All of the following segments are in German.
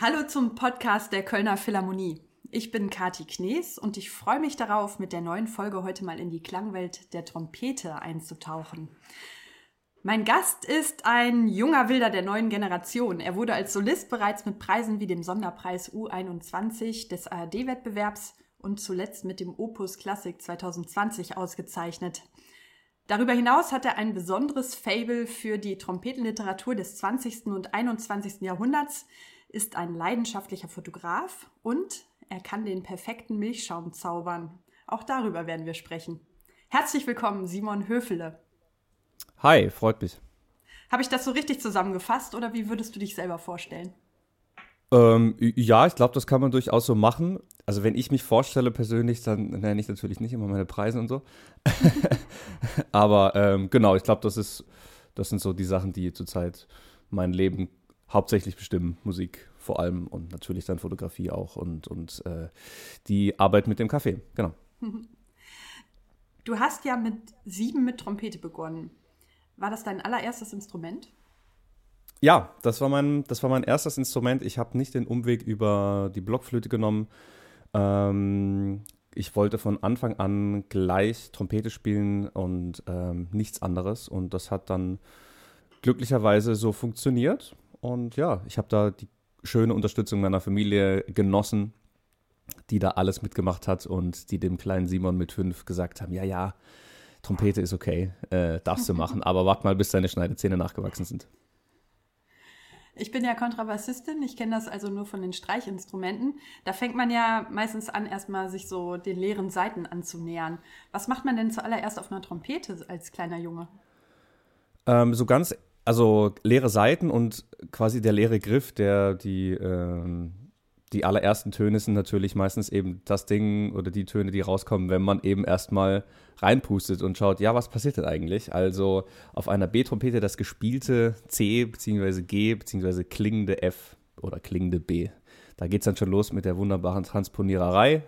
Hallo zum Podcast der Kölner Philharmonie. Ich bin Kati Knees und ich freue mich darauf, mit der neuen Folge heute mal in die Klangwelt der Trompete einzutauchen. Mein Gast ist ein junger Wilder der neuen Generation. Er wurde als Solist bereits mit Preisen wie dem Sonderpreis U21 des ARD-Wettbewerbs und zuletzt mit dem Opus Classic 2020 ausgezeichnet. Darüber hinaus hat er ein besonderes Fable für die Trompetenliteratur des 20. und 21. Jahrhunderts, ist ein leidenschaftlicher Fotograf und er kann den perfekten Milchschaum zaubern. Auch darüber werden wir sprechen. Herzlich willkommen, Simon Höfele. Hi, freut mich. Habe ich das so richtig zusammengefasst oder wie würdest du dich selber vorstellen? Ähm, ja, ich glaube, das kann man durchaus so machen. Also wenn ich mich vorstelle persönlich, dann nenne ich natürlich nicht immer meine Preise und so. Aber ähm, genau, ich glaube, das ist, das sind so die Sachen, die zurzeit mein Leben hauptsächlich bestimmen. Musik vor allem und natürlich dann Fotografie auch und, und äh, die Arbeit mit dem Kaffee, genau. Du hast ja mit sieben mit Trompete begonnen. War das dein allererstes Instrument? Ja, das war mein, das war mein erstes Instrument. Ich habe nicht den Umweg über die Blockflöte genommen. Ähm, ich wollte von Anfang an gleich Trompete spielen und ähm, nichts anderes. Und das hat dann glücklicherweise so funktioniert. Und ja, ich habe da die schöne Unterstützung meiner Familie genossen, die da alles mitgemacht hat und die dem kleinen Simon mit fünf gesagt haben: Ja, ja, Trompete ist okay, äh, darfst du machen, aber wart mal, bis deine Schneidezähne nachgewachsen sind. Ich bin ja Kontrabassistin, ich kenne das also nur von den Streichinstrumenten. Da fängt man ja meistens an, erstmal sich so den leeren Seiten anzunähern. Was macht man denn zuallererst auf einer Trompete als kleiner Junge? Ähm, so ganz, also leere Seiten und quasi der leere Griff, der die ähm, die allerersten Töne sind natürlich meistens eben das Ding oder die Töne, die rauskommen, wenn man eben erstmal reinpustet und schaut, ja, was passiert denn eigentlich? Also auf einer B-Trompete das gespielte C bzw. G bzw. klingende F oder klingende B. Da geht es dann schon los mit der wunderbaren Transponiererei.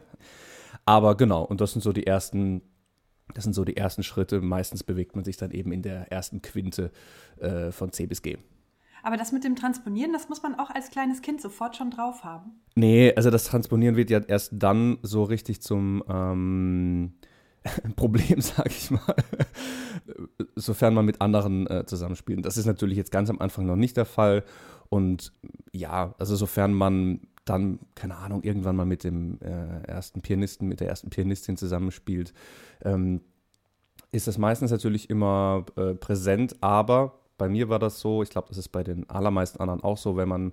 Aber genau, und das sind so die ersten, das sind so die ersten Schritte. Meistens bewegt man sich dann eben in der ersten Quinte äh, von C bis G. Aber das mit dem Transponieren, das muss man auch als kleines Kind sofort schon drauf haben. Nee, also das Transponieren wird ja erst dann so richtig zum ähm, Problem, sag ich mal, sofern man mit anderen äh, zusammenspielt. Das ist natürlich jetzt ganz am Anfang noch nicht der Fall. Und ja, also sofern man dann, keine Ahnung, irgendwann mal mit dem äh, ersten Pianisten, mit der ersten Pianistin zusammenspielt, ähm, ist das meistens natürlich immer äh, präsent, aber bei mir war das so, ich glaube, das ist bei den allermeisten anderen auch so, wenn man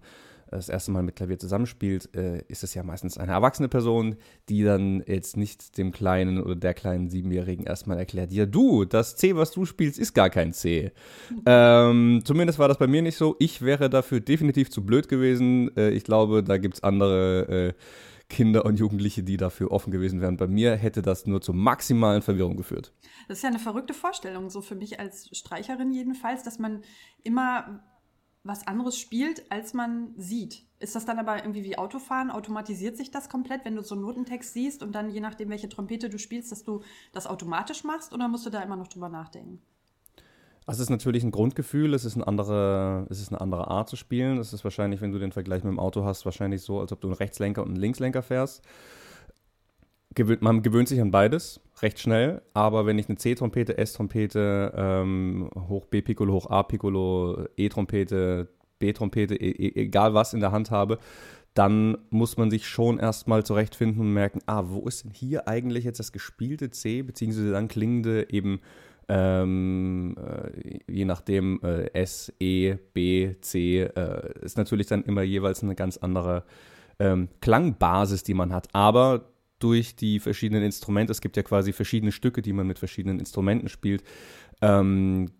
das erste Mal mit Klavier zusammenspielt, äh, ist es ja meistens eine erwachsene Person, die dann jetzt nicht dem kleinen oder der kleinen Siebenjährigen erstmal erklärt, ja du, das C, was du spielst, ist gar kein C. Mhm. Ähm, zumindest war das bei mir nicht so. Ich wäre dafür definitiv zu blöd gewesen. Äh, ich glaube, da gibt es andere äh, Kinder und Jugendliche, die dafür offen gewesen wären. Bei mir hätte das nur zur maximalen Verwirrung geführt. Das ist ja eine verrückte Vorstellung, so für mich als Streicherin jedenfalls, dass man immer was anderes spielt, als man sieht. Ist das dann aber irgendwie wie Autofahren? Automatisiert sich das komplett, wenn du so einen Notentext siehst und dann je nachdem, welche Trompete du spielst, dass du das automatisch machst oder musst du da immer noch drüber nachdenken? Also es ist natürlich ein Grundgefühl, es ist, eine andere, es ist eine andere Art zu spielen. Es ist wahrscheinlich, wenn du den Vergleich mit dem Auto hast, wahrscheinlich so, als ob du einen Rechtslenker und einen Linkslenker fährst. Gewöhnt, man gewöhnt sich an beides recht schnell, aber wenn ich eine C-Trompete, S-Trompete, ähm, hoch B-Piccolo, hoch A-Piccolo, E-Trompete, B-Trompete, e, e egal was in der Hand habe, dann muss man sich schon erstmal zurechtfinden und merken, ah, wo ist denn hier eigentlich jetzt das gespielte C, beziehungsweise dann klingende eben ähm, äh, je nachdem äh, S, E, B, C, äh, ist natürlich dann immer jeweils eine ganz andere ähm, Klangbasis, die man hat. Aber durch die verschiedenen Instrumente, es gibt ja quasi verschiedene Stücke, die man mit verschiedenen Instrumenten spielt, ähm,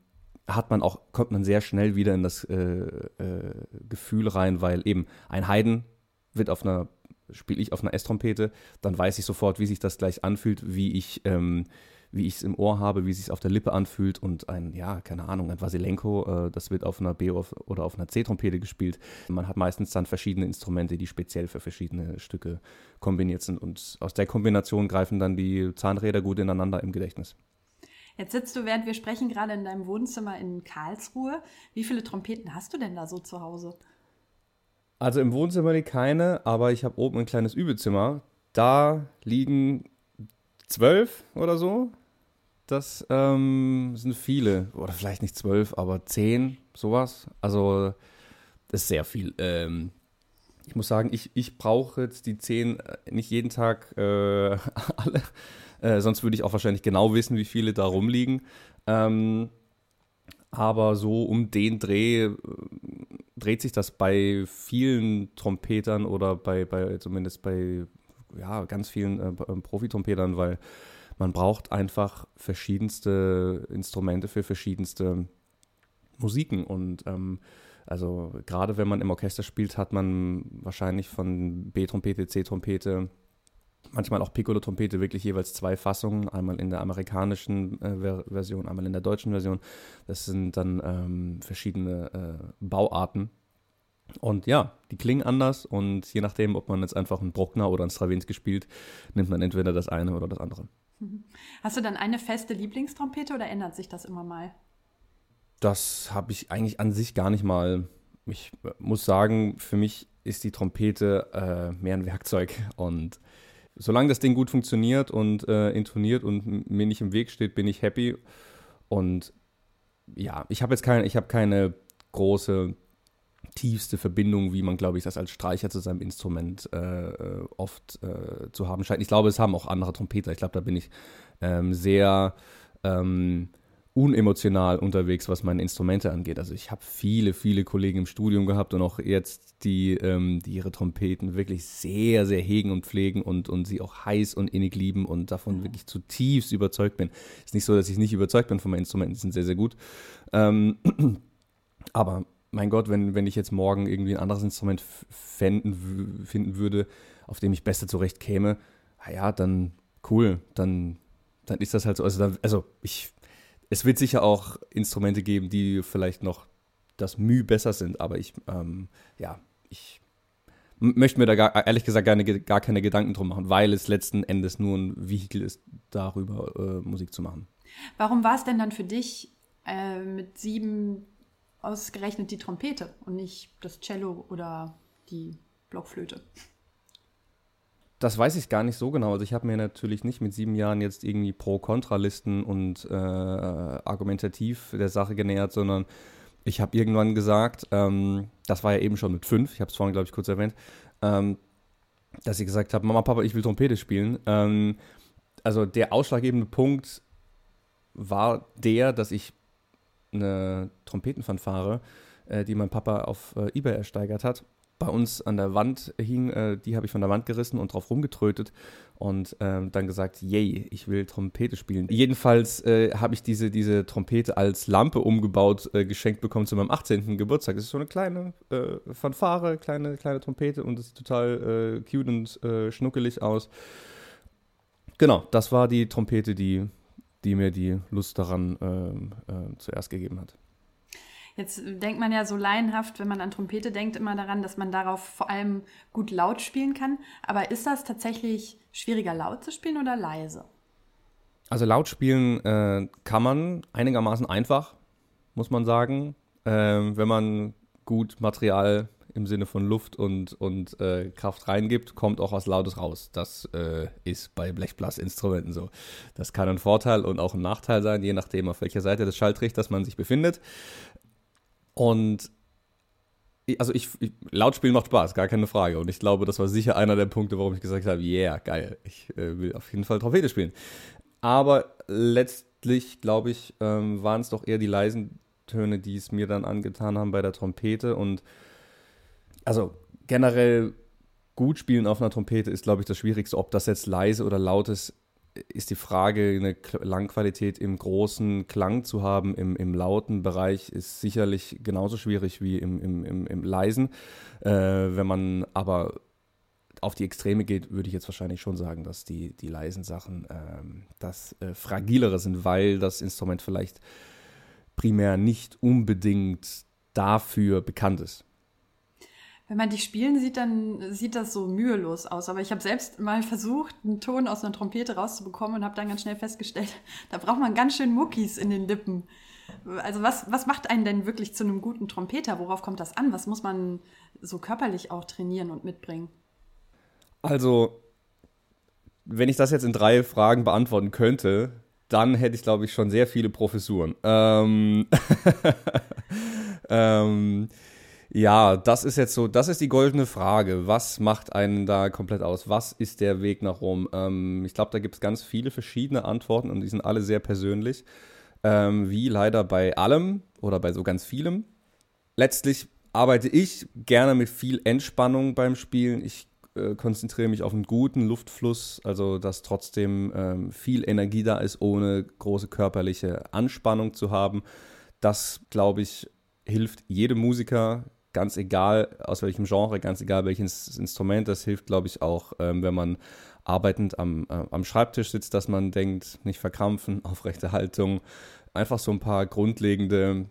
hat man auch, kommt man sehr schnell wieder in das äh, äh, Gefühl rein, weil eben ein Haydn wird auf einer, spiele ich auf einer S-Trompete, dann weiß ich sofort, wie sich das gleich anfühlt, wie ich ähm, wie ich es im Ohr habe, wie es sich auf der Lippe anfühlt und ein, ja, keine Ahnung, ein Vasilenko, äh, das wird auf einer B- oder auf einer C-Trompete gespielt. Man hat meistens dann verschiedene Instrumente, die speziell für verschiedene Stücke kombiniert sind und aus der Kombination greifen dann die Zahnräder gut ineinander im Gedächtnis. Jetzt sitzt du, während wir sprechen, gerade in deinem Wohnzimmer in Karlsruhe. Wie viele Trompeten hast du denn da so zu Hause? Also im Wohnzimmer liegt keine, aber ich habe oben ein kleines Übezimmer. Da liegen zwölf oder so. Das ähm, sind viele. Oder vielleicht nicht zwölf, aber zehn, sowas. Also das ist sehr viel. Ähm, ich muss sagen, ich, ich brauche jetzt die zehn äh, nicht jeden Tag äh, alle. Äh, sonst würde ich auch wahrscheinlich genau wissen, wie viele da rumliegen. Ähm, aber so um den Dreh äh, dreht sich das bei vielen Trompetern oder bei, bei zumindest bei ja, ganz vielen äh, Profitrompetern, weil man braucht einfach verschiedenste Instrumente für verschiedenste Musiken und ähm, also gerade wenn man im Orchester spielt, hat man wahrscheinlich von B-Trompete, C-Trompete, manchmal auch Piccolo-Trompete wirklich jeweils zwei Fassungen, einmal in der amerikanischen äh, Version, einmal in der deutschen Version. Das sind dann ähm, verschiedene äh, Bauarten. Und ja, die klingen anders und je nachdem, ob man jetzt einfach einen Bruckner oder einen Stravinsky spielt, nimmt man entweder das eine oder das andere. Hast du dann eine feste Lieblingstrompete oder ändert sich das immer mal? Das habe ich eigentlich an sich gar nicht mal. Ich äh, muss sagen, für mich ist die Trompete äh, mehr ein Werkzeug und solange das Ding gut funktioniert und äh, intoniert und mir nicht im Weg steht, bin ich happy. Und ja, ich habe jetzt keine, ich habe keine große, tiefste Verbindung, wie man, glaube ich, das als Streicher zu seinem Instrument äh, äh, oft äh, zu haben scheint. Ich glaube, es haben auch andere Trompeter. Ich glaube, da bin ich ähm, sehr ähm, unemotional unterwegs, was meine Instrumente angeht. Also ich habe viele, viele Kollegen im Studium gehabt und auch jetzt, die, ähm, die ihre Trompeten wirklich sehr, sehr hegen und pflegen und, und sie auch heiß und innig lieben und davon wirklich zutiefst überzeugt bin. Ist nicht so, dass ich nicht überzeugt bin von meinen Instrumenten, die sind sehr, sehr gut. Ähm, aber mein Gott, wenn, wenn ich jetzt morgen irgendwie ein anderes Instrument finden, finden würde, auf dem ich besser zurecht käme, ja, dann cool, dann, dann ist das halt so. Also, dann, also ich es wird sicher auch Instrumente geben, die vielleicht noch das Mühe besser sind, aber ich, ähm, ja, ich möchte mir da gar, ehrlich gesagt gar, gar, keine Gedanken drum machen, weil es letzten Endes nur ein Vehikel ist, darüber äh, Musik zu machen. Warum war es denn dann für dich äh, mit sieben ausgerechnet die Trompete und nicht das Cello oder die Blockflöte? Das weiß ich gar nicht so genau. Also ich habe mir natürlich nicht mit sieben Jahren jetzt irgendwie Pro-Kontra-Listen und äh, argumentativ der Sache genähert, sondern ich habe irgendwann gesagt, ähm, das war ja eben schon mit fünf, ich habe es vorhin, glaube ich, kurz erwähnt, ähm, dass ich gesagt habe, Mama, Papa, ich will Trompete spielen. Ähm, also der ausschlaggebende Punkt war der, dass ich eine Trompetenfanfare, äh, die mein Papa auf äh, Ebay ersteigert hat, bei uns an der Wand hing, äh, die habe ich von der Wand gerissen und drauf rumgetrötet und ähm, dann gesagt, yay, ich will Trompete spielen. Jedenfalls äh, habe ich diese, diese Trompete als Lampe umgebaut, äh, geschenkt bekommen zu meinem 18. Geburtstag. Das ist so eine kleine äh, Fanfare, kleine, kleine Trompete und es sieht total äh, cute und äh, schnuckelig aus. Genau, das war die Trompete, die, die mir die Lust daran ähm, zuerst gegeben hat. Jetzt denkt man ja so laienhaft, wenn man an Trompete denkt, immer daran, dass man darauf vor allem gut laut spielen kann. Aber ist das tatsächlich schwieriger, laut zu spielen oder leise? Also laut spielen äh, kann man einigermaßen einfach, muss man sagen. Ähm, wenn man gut Material im Sinne von Luft und, und äh, Kraft reingibt, kommt auch was Lautes raus. Das äh, ist bei Blechblasinstrumenten so. Das kann ein Vorteil und auch ein Nachteil sein, je nachdem, auf welcher Seite des Schalltrichters man sich befindet. Und also ich, ich Lautspielen macht Spaß, gar keine Frage. Und ich glaube, das war sicher einer der Punkte, warum ich gesagt habe, yeah, geil, ich äh, will auf jeden Fall Trompete spielen. Aber letztlich, glaube ich, ähm, waren es doch eher die leisen Töne, die es mir dann angetan haben bei der Trompete. Und also generell gut spielen auf einer Trompete ist, glaube ich, das Schwierigste. Ob das jetzt leise oder laut ist, ist die Frage, eine Langqualität im großen Klang zu haben, im, im lauten Bereich, ist sicherlich genauso schwierig wie im, im, im, im leisen. Äh, wenn man aber auf die Extreme geht, würde ich jetzt wahrscheinlich schon sagen, dass die, die leisen Sachen ähm, das äh, fragilere sind, weil das Instrument vielleicht primär nicht unbedingt dafür bekannt ist. Wenn man dich spielen sieht, dann sieht das so mühelos aus. Aber ich habe selbst mal versucht, einen Ton aus einer Trompete rauszubekommen und habe dann ganz schnell festgestellt, da braucht man ganz schön Muckis in den Lippen. Also was, was macht einen denn wirklich zu einem guten Trompeter? Worauf kommt das an? Was muss man so körperlich auch trainieren und mitbringen? Also, wenn ich das jetzt in drei Fragen beantworten könnte, dann hätte ich, glaube ich, schon sehr viele Professuren. Ähm, ähm, ja, das ist jetzt so, das ist die goldene Frage. Was macht einen da komplett aus? Was ist der Weg nach Rom? Ähm, ich glaube, da gibt es ganz viele verschiedene Antworten und die sind alle sehr persönlich. Ähm, wie leider bei allem oder bei so ganz vielem. Letztlich arbeite ich gerne mit viel Entspannung beim Spielen. Ich äh, konzentriere mich auf einen guten Luftfluss, also dass trotzdem ähm, viel Energie da ist, ohne große körperliche Anspannung zu haben. Das, glaube ich, hilft jedem Musiker, ganz egal aus welchem Genre, ganz egal welches Instrument. Das hilft, glaube ich, auch, ähm, wenn man arbeitend am, äh, am Schreibtisch sitzt, dass man denkt, nicht verkrampfen, aufrechte Haltung, einfach so ein paar grundlegende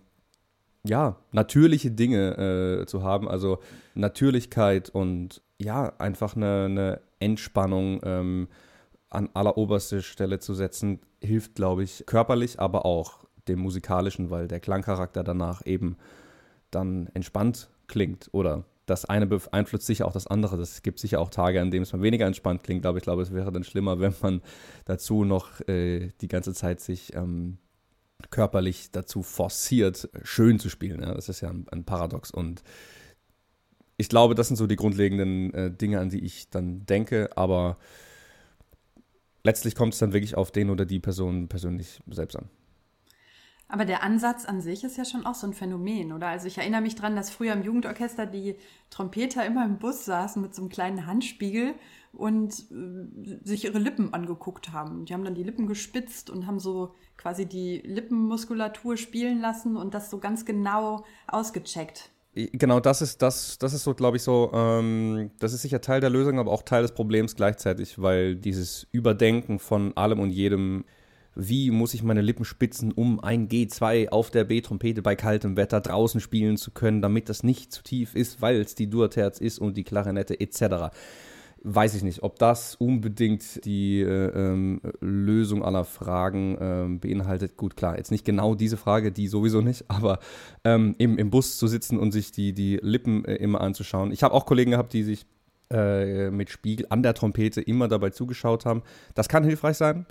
ja, natürliche Dinge äh, zu haben, also Natürlichkeit und ja, einfach eine, eine Entspannung ähm, an alleroberste Stelle zu setzen, hilft, glaube ich, körperlich, aber auch dem musikalischen, weil der Klangcharakter danach eben dann entspannt klingt oder das eine beeinflusst sicher auch das andere. Es gibt sicher auch Tage, an denen es mal weniger entspannt klingt, aber ich glaube, es wäre dann schlimmer, wenn man dazu noch äh, die ganze Zeit sich ähm, körperlich dazu forciert, schön zu spielen. Ja? Das ist ja ein, ein, Paradox. Und ich glaube, das sind so die grundlegenden äh, Dinge, an die ich dann denke, aber letztlich kommt es dann wirklich auf den oder die Person persönlich selbst an. Aber der Ansatz an sich ist ja schon auch so ein Phänomen, oder? Also ich erinnere mich daran, dass früher im Jugendorchester die Trompeter immer im Bus saßen mit so einem kleinen Handspiegel und äh, sich ihre Lippen angeguckt haben. Die haben dann die Lippen gespitzt und haben so quasi die Lippenmuskulatur spielen lassen und das so ganz genau ausgecheckt. Genau, das ist, das, das ist so, glaube ich, so, ähm, das ist sicher Teil der Lösung, aber auch Teil des Problems gleichzeitig, weil dieses Überdenken von allem und jedem, wie muss ich meine Lippen spitzen, um ein G2 auf der B-Trompete bei kaltem Wetter draußen spielen zu können, damit das nicht zu tief ist, weil es die Durterz ist und die Klarinette etc weiß ich nicht, ob das unbedingt die äh, ähm, Lösung aller Fragen ähm, beinhaltet. Gut, klar, jetzt nicht genau diese Frage, die sowieso nicht, aber ähm, eben im Bus zu sitzen und sich die, die Lippen äh, immer anzuschauen. Ich habe auch Kollegen gehabt, die sich äh, mit Spiegel an der Trompete immer dabei zugeschaut haben. Das kann hilfreich sein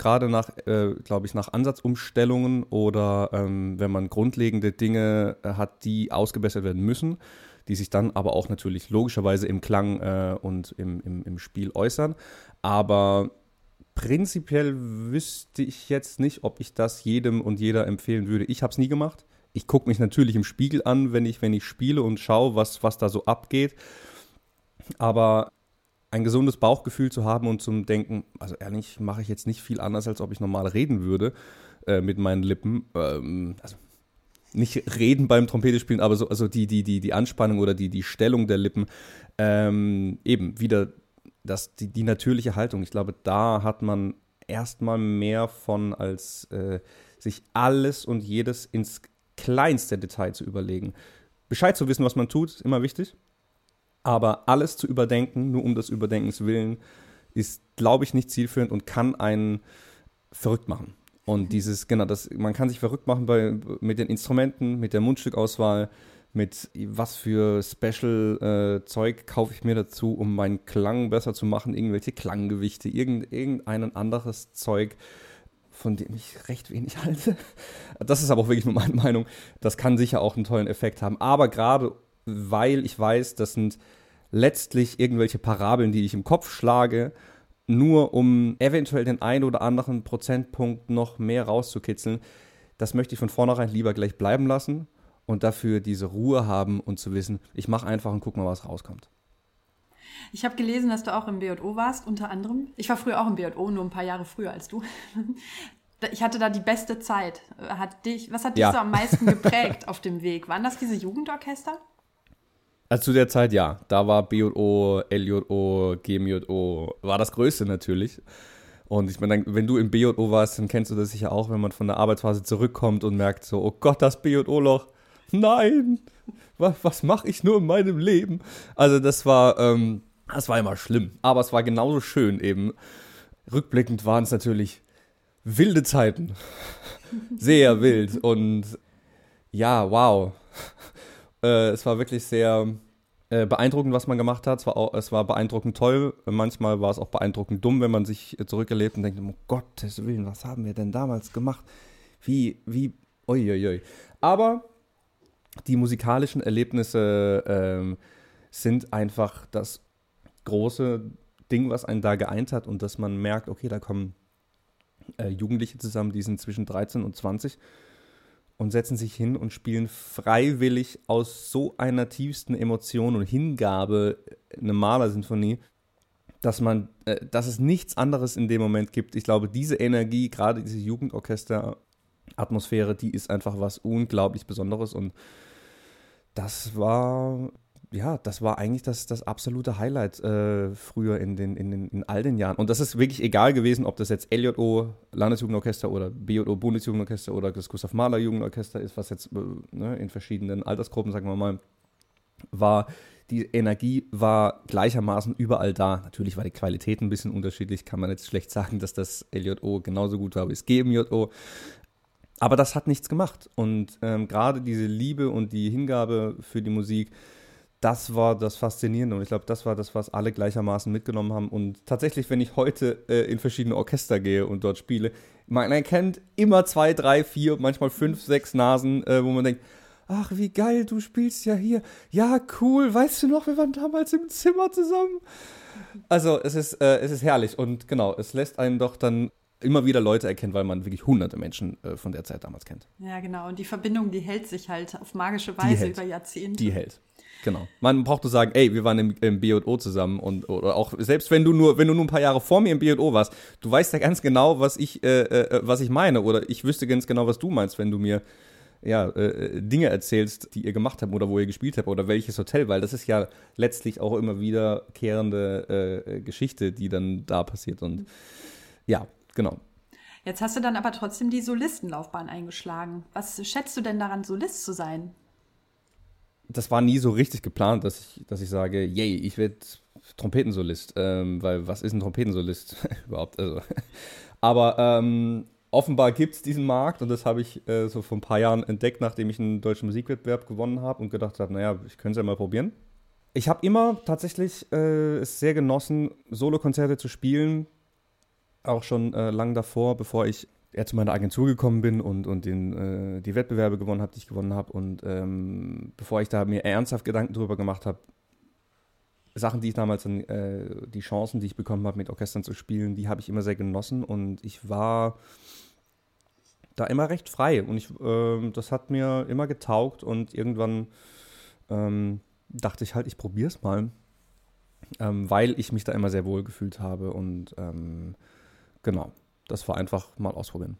gerade nach, äh, glaube ich, nach Ansatzumstellungen oder ähm, wenn man grundlegende Dinge äh, hat, die ausgebessert werden müssen die sich dann aber auch natürlich logischerweise im Klang äh, und im, im, im Spiel äußern. Aber prinzipiell wüsste ich jetzt nicht, ob ich das jedem und jeder empfehlen würde. Ich habe es nie gemacht. Ich gucke mich natürlich im Spiegel an, wenn ich, wenn ich spiele und schaue, was, was da so abgeht. Aber ein gesundes Bauchgefühl zu haben und zum Denken, also ehrlich, mache ich jetzt nicht viel anders, als ob ich normal reden würde äh, mit meinen Lippen. Ähm, also nicht reden beim Trompete spielen, aber so also die, die, die, die Anspannung oder die, die Stellung der Lippen, ähm, eben wieder das, die, die natürliche Haltung. Ich glaube, da hat man erstmal mehr von, als äh, sich alles und jedes ins kleinste Detail zu überlegen. Bescheid zu wissen, was man tut, ist immer wichtig. Aber alles zu überdenken, nur um des Überdenkens willen, ist, glaube ich, nicht zielführend und kann einen verrückt machen. Und dieses, genau, das, man kann sich verrückt machen bei, mit den Instrumenten, mit der Mundstückauswahl, mit was für Special-Zeug äh, kaufe ich mir dazu, um meinen Klang besser zu machen, irgendwelche Klanggewichte, irgend, irgendein anderes Zeug, von dem ich recht wenig halte. Das ist aber auch wirklich nur meine Meinung. Das kann sicher auch einen tollen Effekt haben. Aber gerade weil ich weiß, das sind letztlich irgendwelche Parabeln, die ich im Kopf schlage nur um eventuell den einen oder anderen Prozentpunkt noch mehr rauszukitzeln. Das möchte ich von vornherein lieber gleich bleiben lassen und dafür diese Ruhe haben und zu wissen, ich mache einfach und guck mal, was rauskommt. Ich habe gelesen, dass du auch im BJO warst, unter anderem. Ich war früher auch im BJO, nur ein paar Jahre früher als du. Ich hatte da die beste Zeit. Hat dich, was hat dich ja. so am meisten geprägt auf dem Weg? Waren das diese Jugendorchester? Also zu der Zeit ja, da war BJO, LJO, GMJO, war das Größte natürlich. Und ich meine, wenn du im BJO warst, dann kennst du das sicher auch, wenn man von der Arbeitsphase zurückkommt und merkt so, oh Gott, das BJO-Loch, nein, was, was mache ich nur in meinem Leben? Also das war, ähm, das war immer schlimm, aber es war genauso schön eben. Rückblickend waren es natürlich wilde Zeiten, sehr wild und ja, wow. Äh, es war wirklich sehr äh, beeindruckend, was man gemacht hat. Es war, auch, es war beeindruckend toll. Manchmal war es auch beeindruckend dumm, wenn man sich zurückerlebt und denkt, um Gottes Willen, was haben wir denn damals gemacht? Wie, wie, uiuiui. Aber die musikalischen Erlebnisse ähm, sind einfach das große Ding, was einen da geeint hat und dass man merkt, okay, da kommen äh, Jugendliche zusammen, die sind zwischen 13 und 20 und setzen sich hin und spielen freiwillig aus so einer tiefsten Emotion und Hingabe eine Malersinfonie, dass man, äh, dass es nichts anderes in dem Moment gibt. Ich glaube, diese Energie, gerade diese Jugendorchester-Atmosphäre, die ist einfach was unglaublich Besonderes und das war ja, das war eigentlich das, das absolute Highlight äh, früher in, den, in, den, in all den Jahren. Und das ist wirklich egal gewesen, ob das jetzt LJO, Landesjugendorchester oder BJO, Bundesjugendorchester oder das Gustav Mahler Jugendorchester ist, was jetzt äh, ne, in verschiedenen Altersgruppen, sagen wir mal, war. Die Energie war gleichermaßen überall da. Natürlich war die Qualität ein bisschen unterschiedlich, kann man jetzt schlecht sagen, dass das LJO genauso gut war wie das GMJO. Aber das hat nichts gemacht. Und ähm, gerade diese Liebe und die Hingabe für die Musik, das war das Faszinierende und ich glaube, das war das, was alle gleichermaßen mitgenommen haben. Und tatsächlich, wenn ich heute äh, in verschiedene Orchester gehe und dort spiele, man erkennt immer zwei, drei, vier, manchmal fünf, sechs Nasen, äh, wo man denkt, ach, wie geil, du spielst ja hier. Ja, cool, weißt du noch, wir waren damals im Zimmer zusammen. Also es ist, äh, es ist herrlich und genau, es lässt einen doch dann immer wieder Leute erkennen, weil man wirklich hunderte Menschen äh, von der Zeit damals kennt. Ja, genau. Und die Verbindung, die hält sich halt auf magische Weise über Jahrzehnte. Die hält. Genau. Man braucht nur sagen, ey, wir waren im, im BO zusammen und oder auch selbst wenn du nur, wenn du nur ein paar Jahre vor mir im BO warst, du weißt ja ganz genau, was ich, äh, äh, was ich meine oder ich wüsste ganz genau, was du meinst, wenn du mir ja, äh, Dinge erzählst, die ihr gemacht habt oder wo ihr gespielt habt oder welches Hotel, weil das ist ja letztlich auch immer wiederkehrende äh, Geschichte, die dann da passiert und ja, genau. Jetzt hast du dann aber trotzdem die Solistenlaufbahn eingeschlagen. Was schätzt du denn daran, Solist zu sein? Das war nie so richtig geplant, dass ich, dass ich sage, yay, ich werde Trompetensolist. Ähm, weil was ist ein Trompetensolist überhaupt? Also, aber ähm, offenbar gibt es diesen Markt und das habe ich äh, so vor ein paar Jahren entdeckt, nachdem ich einen deutschen Musikwettbewerb gewonnen habe und gedacht habe, naja, ich könnte es ja mal probieren. Ich habe immer tatsächlich äh, es sehr genossen, Solokonzerte zu spielen. Auch schon äh, lang davor, bevor ich er zu meiner Agentur gekommen bin und, und den, äh, die Wettbewerbe gewonnen habe, die ich gewonnen habe. Und ähm, bevor ich da mir ernsthaft Gedanken darüber gemacht habe, Sachen, die ich damals, äh, die Chancen, die ich bekommen habe, mit Orchestern zu spielen, die habe ich immer sehr genossen. Und ich war da immer recht frei. Und ich, äh, das hat mir immer getaugt. Und irgendwann ähm, dachte ich halt, ich probiere es mal, ähm, weil ich mich da immer sehr wohl gefühlt habe. Und ähm, genau das war einfach mal ausprobieren.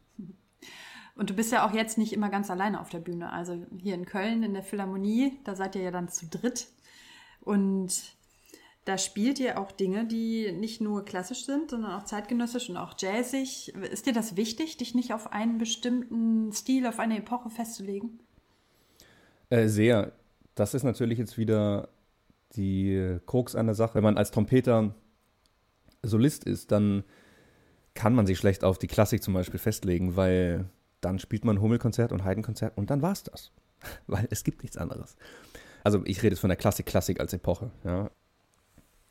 Und du bist ja auch jetzt nicht immer ganz alleine auf der Bühne. Also hier in Köln in der Philharmonie, da seid ihr ja dann zu dritt. Und da spielt ihr auch Dinge, die nicht nur klassisch sind, sondern auch zeitgenössisch und auch jazzig. Ist dir das wichtig, dich nicht auf einen bestimmten Stil, auf eine Epoche festzulegen? Äh, sehr. Das ist natürlich jetzt wieder die Krux an der Sache. Wenn man als Trompeter Solist ist, dann kann man sich schlecht auf die Klassik zum Beispiel festlegen, weil dann spielt man Hummelkonzert und Heidenkonzert und dann war's das. weil es gibt nichts anderes. Also ich rede jetzt von der Klassik, Klassik als Epoche, ja.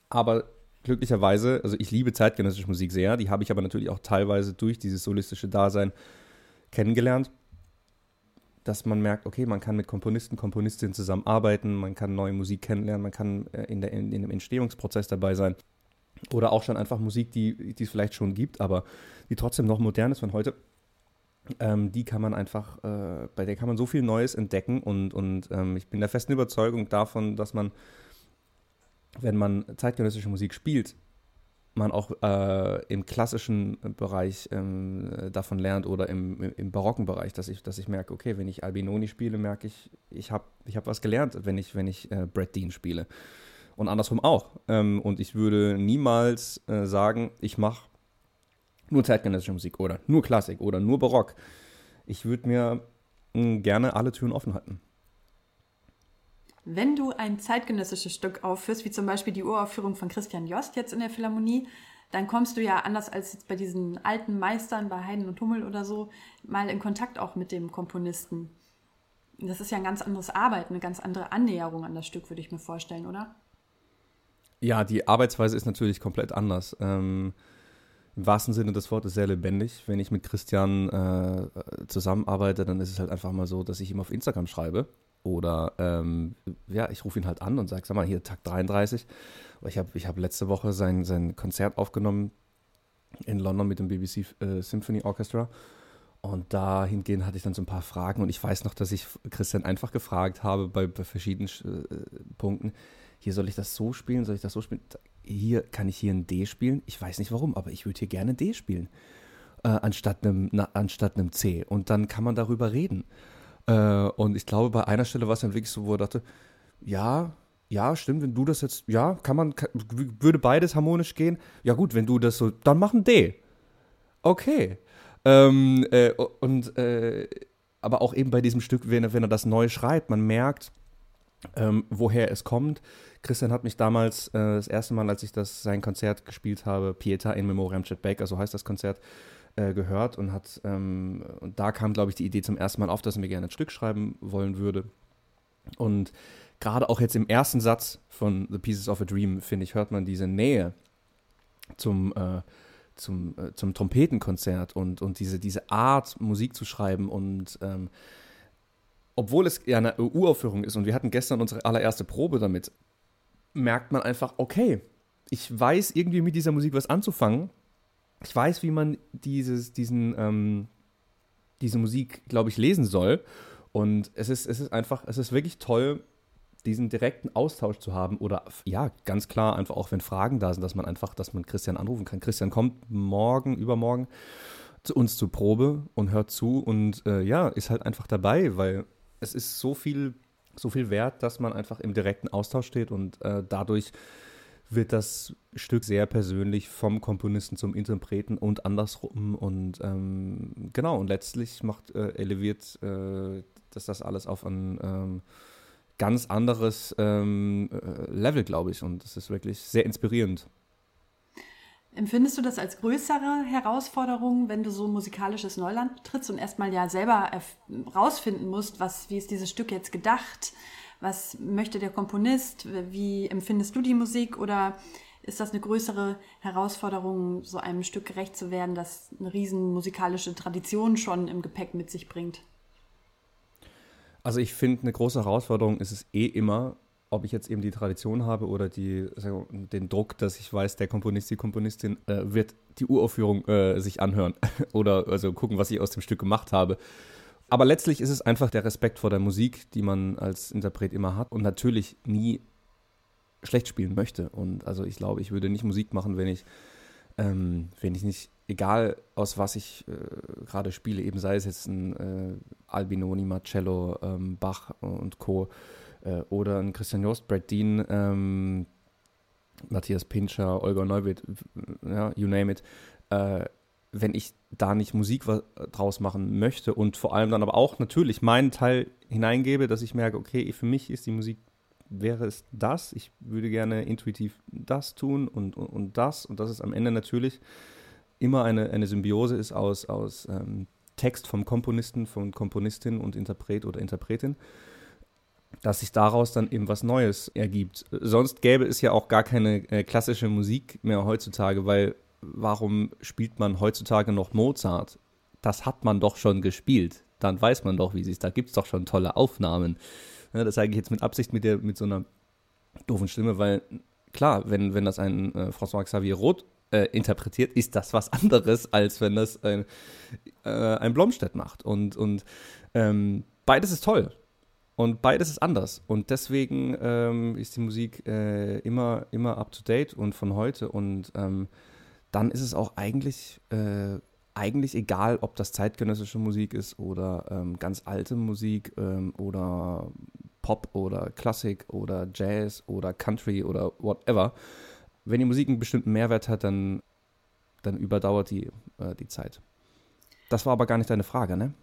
Aber glücklicherweise, also ich liebe zeitgenössische Musik sehr, die habe ich aber natürlich auch teilweise durch dieses solistische Dasein kennengelernt, dass man merkt, okay, man kann mit Komponisten, Komponistinnen zusammenarbeiten, man kann neue Musik kennenlernen, man kann äh, in, der, in, in dem Entstehungsprozess dabei sein. Oder auch schon einfach Musik, die, die es vielleicht schon gibt, aber die trotzdem noch modern ist von heute. Ähm, die kann man einfach, äh, bei der kann man so viel Neues entdecken und, und ähm, ich bin der festen Überzeugung davon, dass man, wenn man zeitgenössische Musik spielt, man auch äh, im klassischen Bereich ähm, davon lernt oder im, im, barocken Bereich, dass ich, dass ich merke, okay, wenn ich Albinoni spiele, merke ich, ich habe ich hab was gelernt, wenn ich, wenn ich äh, Brad Dean spiele und andersrum auch. Ähm, und ich würde niemals äh, sagen, ich mache nur zeitgenössische Musik oder nur Klassik oder nur Barock. Ich würde mir mh, hm, gerne alle Türen offen halten. Wenn du ein zeitgenössisches Stück aufführst, wie zum Beispiel die Uraufführung von Christian Jost jetzt in der Philharmonie, dann kommst du ja anders als jetzt bei diesen alten Meistern, bei Haydn und Hummel oder so, mal in Kontakt auch mit dem Komponisten. Das ist ja ein ganz anderes Arbeiten, eine ganz andere Annäherung an das Stück, würde ich mir vorstellen, oder? Ja, die Arbeitsweise ist natürlich komplett anders. Ähm, Im wahrsten Sinne des Wortes sehr lebendig. Wenn ich mit Christian äh, zusammenarbeite, dann ist es halt einfach mal so, dass ich ihm auf Instagram schreibe. Oder ähm, ja, ich rufe ihn halt an und sage, sag mal, hier Tag 33. Ich habe ich hab letzte Woche sein, sein Konzert aufgenommen in London mit dem BBC äh, Symphony Orchestra. Und dahingehend hatte ich dann so ein paar Fragen. Und ich weiß noch, dass ich Christian einfach gefragt habe bei, bei verschiedenen äh, Punkten, hier soll ich das so spielen, soll ich das so spielen? Hier kann ich hier ein D spielen. Ich weiß nicht warum, aber ich würde hier gerne D spielen. Äh, anstatt, einem, na, anstatt einem C. Und dann kann man darüber reden. Äh, und ich glaube, bei einer Stelle war es dann wirklich so, wo er dachte, ja, ja, stimmt, wenn du das jetzt, ja, kann man, kann, würde beides harmonisch gehen? Ja gut, wenn du das so, dann mach ein D. Okay. Ähm, äh, und, äh, aber auch eben bei diesem Stück, wenn wenn er das neu schreibt, man merkt, ähm, woher es kommt. Christian hat mich damals äh, das erste Mal, als ich das sein Konzert gespielt habe, Pieta in Memoriam Chet Baker, so heißt das Konzert, äh, gehört und hat ähm, und da kam, glaube ich, die Idee zum ersten Mal auf, dass er mir gerne ein Stück schreiben wollen würde. Und gerade auch jetzt im ersten Satz von The Pieces of a Dream, finde ich, hört man diese Nähe zum, äh, zum, äh, zum Trompetenkonzert und, und diese, diese Art, Musik zu schreiben und ähm, obwohl es ja eine Uraufführung ist und wir hatten gestern unsere allererste Probe damit, merkt man einfach, okay, ich weiß irgendwie mit dieser Musik was anzufangen. Ich weiß, wie man dieses, diesen, ähm, diese Musik, glaube ich, lesen soll. Und es ist, es ist einfach, es ist wirklich toll, diesen direkten Austausch zu haben oder ja, ganz klar, einfach auch wenn Fragen da sind, dass man einfach, dass man Christian anrufen kann. Christian kommt morgen, übermorgen zu uns zur Probe und hört zu und äh, ja, ist halt einfach dabei, weil es ist so viel, so viel wert, dass man einfach im direkten Austausch steht und äh, dadurch wird das Stück sehr persönlich vom Komponisten zum Interpreten und andersrum und ähm, genau und letztlich macht äh, eleviert äh, dass das alles auf ein ähm, ganz anderes ähm, äh, Level, glaube ich. Und das ist wirklich sehr inspirierend. Empfindest du das als größere Herausforderung, wenn du so musikalisches Neuland betrittst und erstmal ja selber rausfinden musst, was, wie ist dieses Stück jetzt gedacht? Was möchte der Komponist? Wie empfindest du die Musik? Oder ist das eine größere Herausforderung, so einem Stück gerecht zu werden, das eine riesen musikalische Tradition schon im Gepäck mit sich bringt? Also ich finde, eine große Herausforderung ist es eh immer, ob ich jetzt eben die Tradition habe oder die, wir, den Druck, dass ich weiß, der Komponist, die Komponistin äh, wird die Uraufführung äh, sich anhören oder also gucken, was ich aus dem Stück gemacht habe. Aber letztlich ist es einfach der Respekt vor der Musik, die man als Interpret immer hat und natürlich nie schlecht spielen möchte. Und also ich glaube, ich würde nicht Musik machen, wenn ich, ähm, wenn ich nicht egal aus was ich äh, gerade spiele, eben sei es jetzt ein äh, Albinoni, Marcello, ähm, Bach und Co. Äh, oder ein Christian Jost, Brad Dean, ähm, Matthias Pinscher, Olga Neuwirth, ja, you name it. Äh, wenn ich da nicht Musik draus machen möchte und vor allem dann aber auch natürlich meinen Teil hineingebe, dass ich merke, okay, für mich ist die Musik wäre es das, ich würde gerne intuitiv das tun und, und, und das. Und das ist am Ende natürlich immer eine, eine Symbiose ist aus, aus ähm, Text vom Komponisten, von Komponistin und Interpret oder Interpretin, dass sich daraus dann eben was Neues ergibt. Sonst gäbe es ja auch gar keine äh, klassische Musik mehr heutzutage, weil warum spielt man heutzutage noch Mozart? Das hat man doch schon gespielt. Dann weiß man doch, wie es ist. Da gibt es doch schon tolle Aufnahmen. Ja, das sage ich jetzt mit Absicht mit, der, mit so einer doofen Stimme, weil klar, wenn, wenn das ein äh, François Xavier Roth äh, interpretiert, ist das was anderes, als wenn das ein, äh, ein Blomstedt macht. Und, und ähm, beides ist toll. Und beides ist anders. Und deswegen ähm, ist die Musik äh, immer, immer up to date und von heute. Und ähm, dann ist es auch eigentlich, äh, eigentlich egal, ob das zeitgenössische Musik ist oder ähm, ganz alte Musik ähm, oder Pop oder Klassik oder Jazz oder Country oder whatever wenn die Musik einen bestimmten Mehrwert hat, dann, dann überdauert die äh, die Zeit. Das war aber gar nicht deine Frage, ne?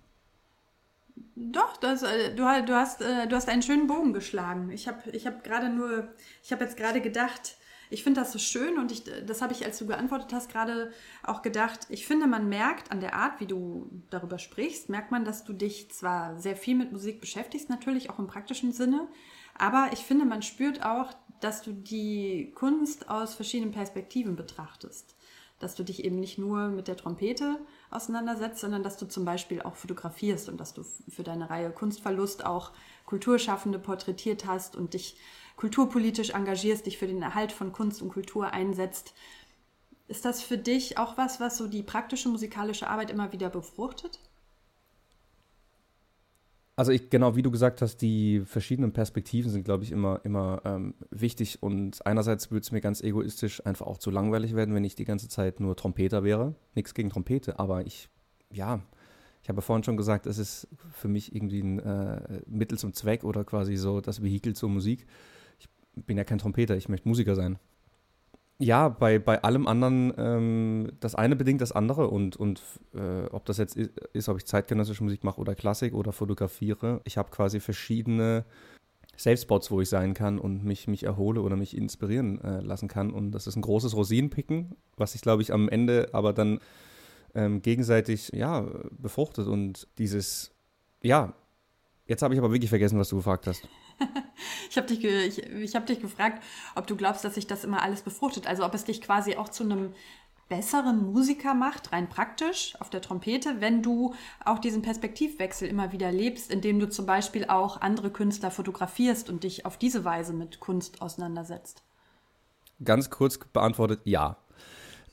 Doch, das, äh, du, du, hast, äh, du hast einen schönen Bogen geschlagen. Ich habe ich hab gerade nur, ich habe jetzt gerade gedacht, ich finde das so schön und ich, das habe ich, als du geantwortet hast, gerade auch gedacht. Ich finde, man merkt an der Art, wie du darüber sprichst, merkt man, dass du dich zwar sehr viel mit Musik beschäftigst, natürlich auch im praktischen Sinne, aber ich finde, man spürt auch, dass du die Kunst aus verschiedenen Perspektiven betrachtest. Dass du dich eben nicht nur mit der Trompete auseinandersetzt, sondern dass du zum Beispiel auch fotografierst und dass du für deine Reihe Kunstverlust auch Kulturschaffende porträtiert hast und dich kulturpolitisch engagierst, dich für den Erhalt von Kunst und Kultur einsetzt. Ist das für dich auch was, was so die praktische musikalische Arbeit immer wieder befruchtet? Also ich, genau wie du gesagt hast, die verschiedenen Perspektiven sind, glaube ich, immer, immer ähm, wichtig. Und einerseits würde es mir ganz egoistisch einfach auch zu langweilig werden, wenn ich die ganze Zeit nur Trompeter wäre. Nichts gegen Trompete, aber ich, ja, ich habe vorhin schon gesagt, es ist für mich irgendwie ein äh, Mittel zum Zweck oder quasi so das Vehikel zur Musik bin ja kein Trompeter, ich möchte Musiker sein. Ja, bei, bei allem anderen, ähm, das eine bedingt das andere und, und äh, ob das jetzt ist, ob ich zeitgenössische Musik mache oder Klassik oder fotografiere, ich habe quasi verschiedene Safe Spots, wo ich sein kann und mich, mich erhole oder mich inspirieren äh, lassen kann. Und das ist ein großes Rosinenpicken, was sich, glaube ich, am Ende aber dann ähm, gegenseitig ja, befruchtet. Und dieses, ja, jetzt habe ich aber wirklich vergessen, was du gefragt hast. ich habe dich, ich, ich hab dich gefragt, ob du glaubst, dass sich das immer alles befruchtet. Also ob es dich quasi auch zu einem besseren Musiker macht, rein praktisch auf der Trompete, wenn du auch diesen Perspektivwechsel immer wieder lebst, indem du zum Beispiel auch andere Künstler fotografierst und dich auf diese Weise mit Kunst auseinandersetzt. Ganz kurz beantwortet, ja.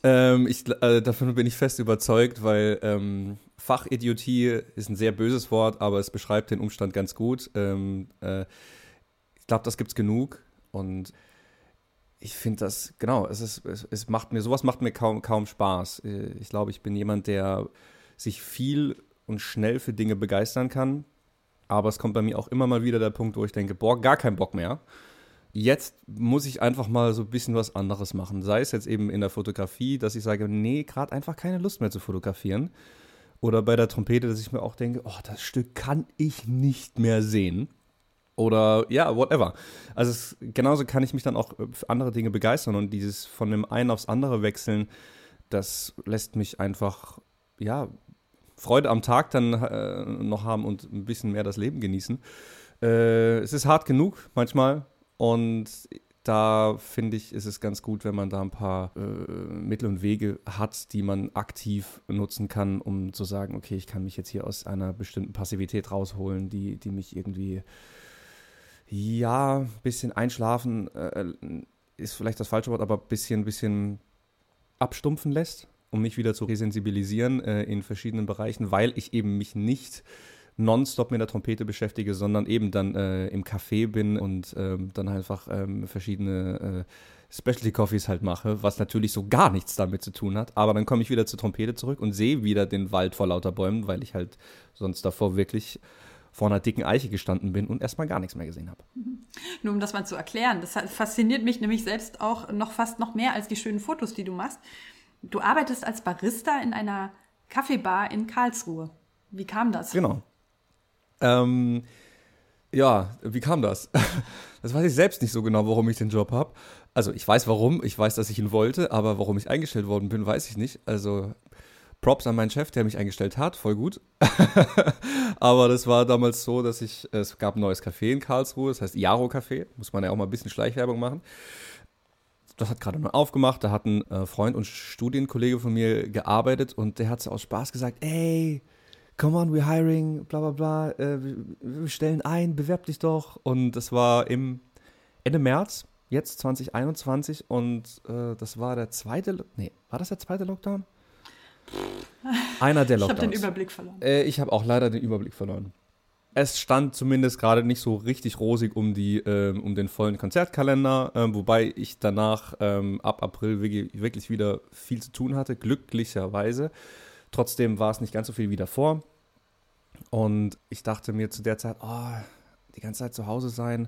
Ähm, ich, äh, davon bin ich fest überzeugt, weil ähm, Fachidiotie ist ein sehr böses Wort, aber es beschreibt den Umstand ganz gut. Ähm, äh, ich glaube, das gibt es genug und ich finde das, genau, es, ist, es, es, macht mir, sowas macht mir kaum, kaum Spaß. Äh, ich glaube, ich bin jemand, der sich viel und schnell für Dinge begeistern kann, aber es kommt bei mir auch immer mal wieder der Punkt, wo ich denke, boah, gar keinen Bock mehr. Jetzt muss ich einfach mal so ein bisschen was anderes machen. Sei es jetzt eben in der Fotografie, dass ich sage, nee, gerade einfach keine Lust mehr zu fotografieren. Oder bei der Trompete, dass ich mir auch denke, oh, das Stück kann ich nicht mehr sehen. Oder ja, whatever. Also es, genauso kann ich mich dann auch für andere Dinge begeistern und dieses von dem einen aufs andere wechseln, das lässt mich einfach, ja, Freude am Tag dann äh, noch haben und ein bisschen mehr das Leben genießen. Äh, es ist hart genug manchmal und da finde ich, ist es ganz gut, wenn man da ein paar äh, Mittel und Wege hat, die man aktiv nutzen kann, um zu sagen, okay, ich kann mich jetzt hier aus einer bestimmten Passivität rausholen, die, die mich irgendwie ja, ein bisschen einschlafen äh, ist vielleicht das falsche Wort, aber ein bisschen, bisschen abstumpfen lässt, um mich wieder zu resensibilisieren äh, in verschiedenen Bereichen, weil ich eben mich nicht nonstop mit der Trompete beschäftige, sondern eben dann äh, im Café bin und ähm, dann einfach ähm, verschiedene äh, Specialty Coffees halt mache, was natürlich so gar nichts damit zu tun hat. Aber dann komme ich wieder zur Trompete zurück und sehe wieder den Wald vor lauter Bäumen, weil ich halt sonst davor wirklich vor einer dicken Eiche gestanden bin und erstmal gar nichts mehr gesehen habe. Nur um das mal zu erklären, das fasziniert mich nämlich selbst auch noch fast noch mehr als die schönen Fotos, die du machst. Du arbeitest als Barista in einer Kaffeebar in Karlsruhe. Wie kam das? Genau. Ähm, ja, wie kam das? Das weiß ich selbst nicht so genau, warum ich den Job habe. Also ich weiß warum, ich weiß, dass ich ihn wollte, aber warum ich eingestellt worden bin, weiß ich nicht. Also Props an meinen Chef, der mich eingestellt hat, voll gut. Aber das war damals so, dass ich, es gab ein neues Café in Karlsruhe, das heißt Jaro Café, muss man ja auch mal ein bisschen Schleichwerbung machen. Das hat gerade neu aufgemacht, da hat ein äh, Freund und Studienkollege von mir gearbeitet und der hat so aus Spaß gesagt, ey, come on, we're hiring, bla bla bla, äh, wir stellen ein, bewerb dich doch. Und das war im Ende März, jetzt 2021 und äh, das war der zweite, nee, war das der zweite Lockdown? Einer der Lockdowns. Ich habe den Überblick verloren. Äh, ich habe auch leider den Überblick verloren. Es stand zumindest gerade nicht so richtig rosig um, die, ähm, um den vollen Konzertkalender, ähm, wobei ich danach ähm, ab April wirklich wieder viel zu tun hatte, glücklicherweise. Trotzdem war es nicht ganz so viel wie davor. Und ich dachte mir zu der Zeit, oh, die ganze Zeit zu Hause sein,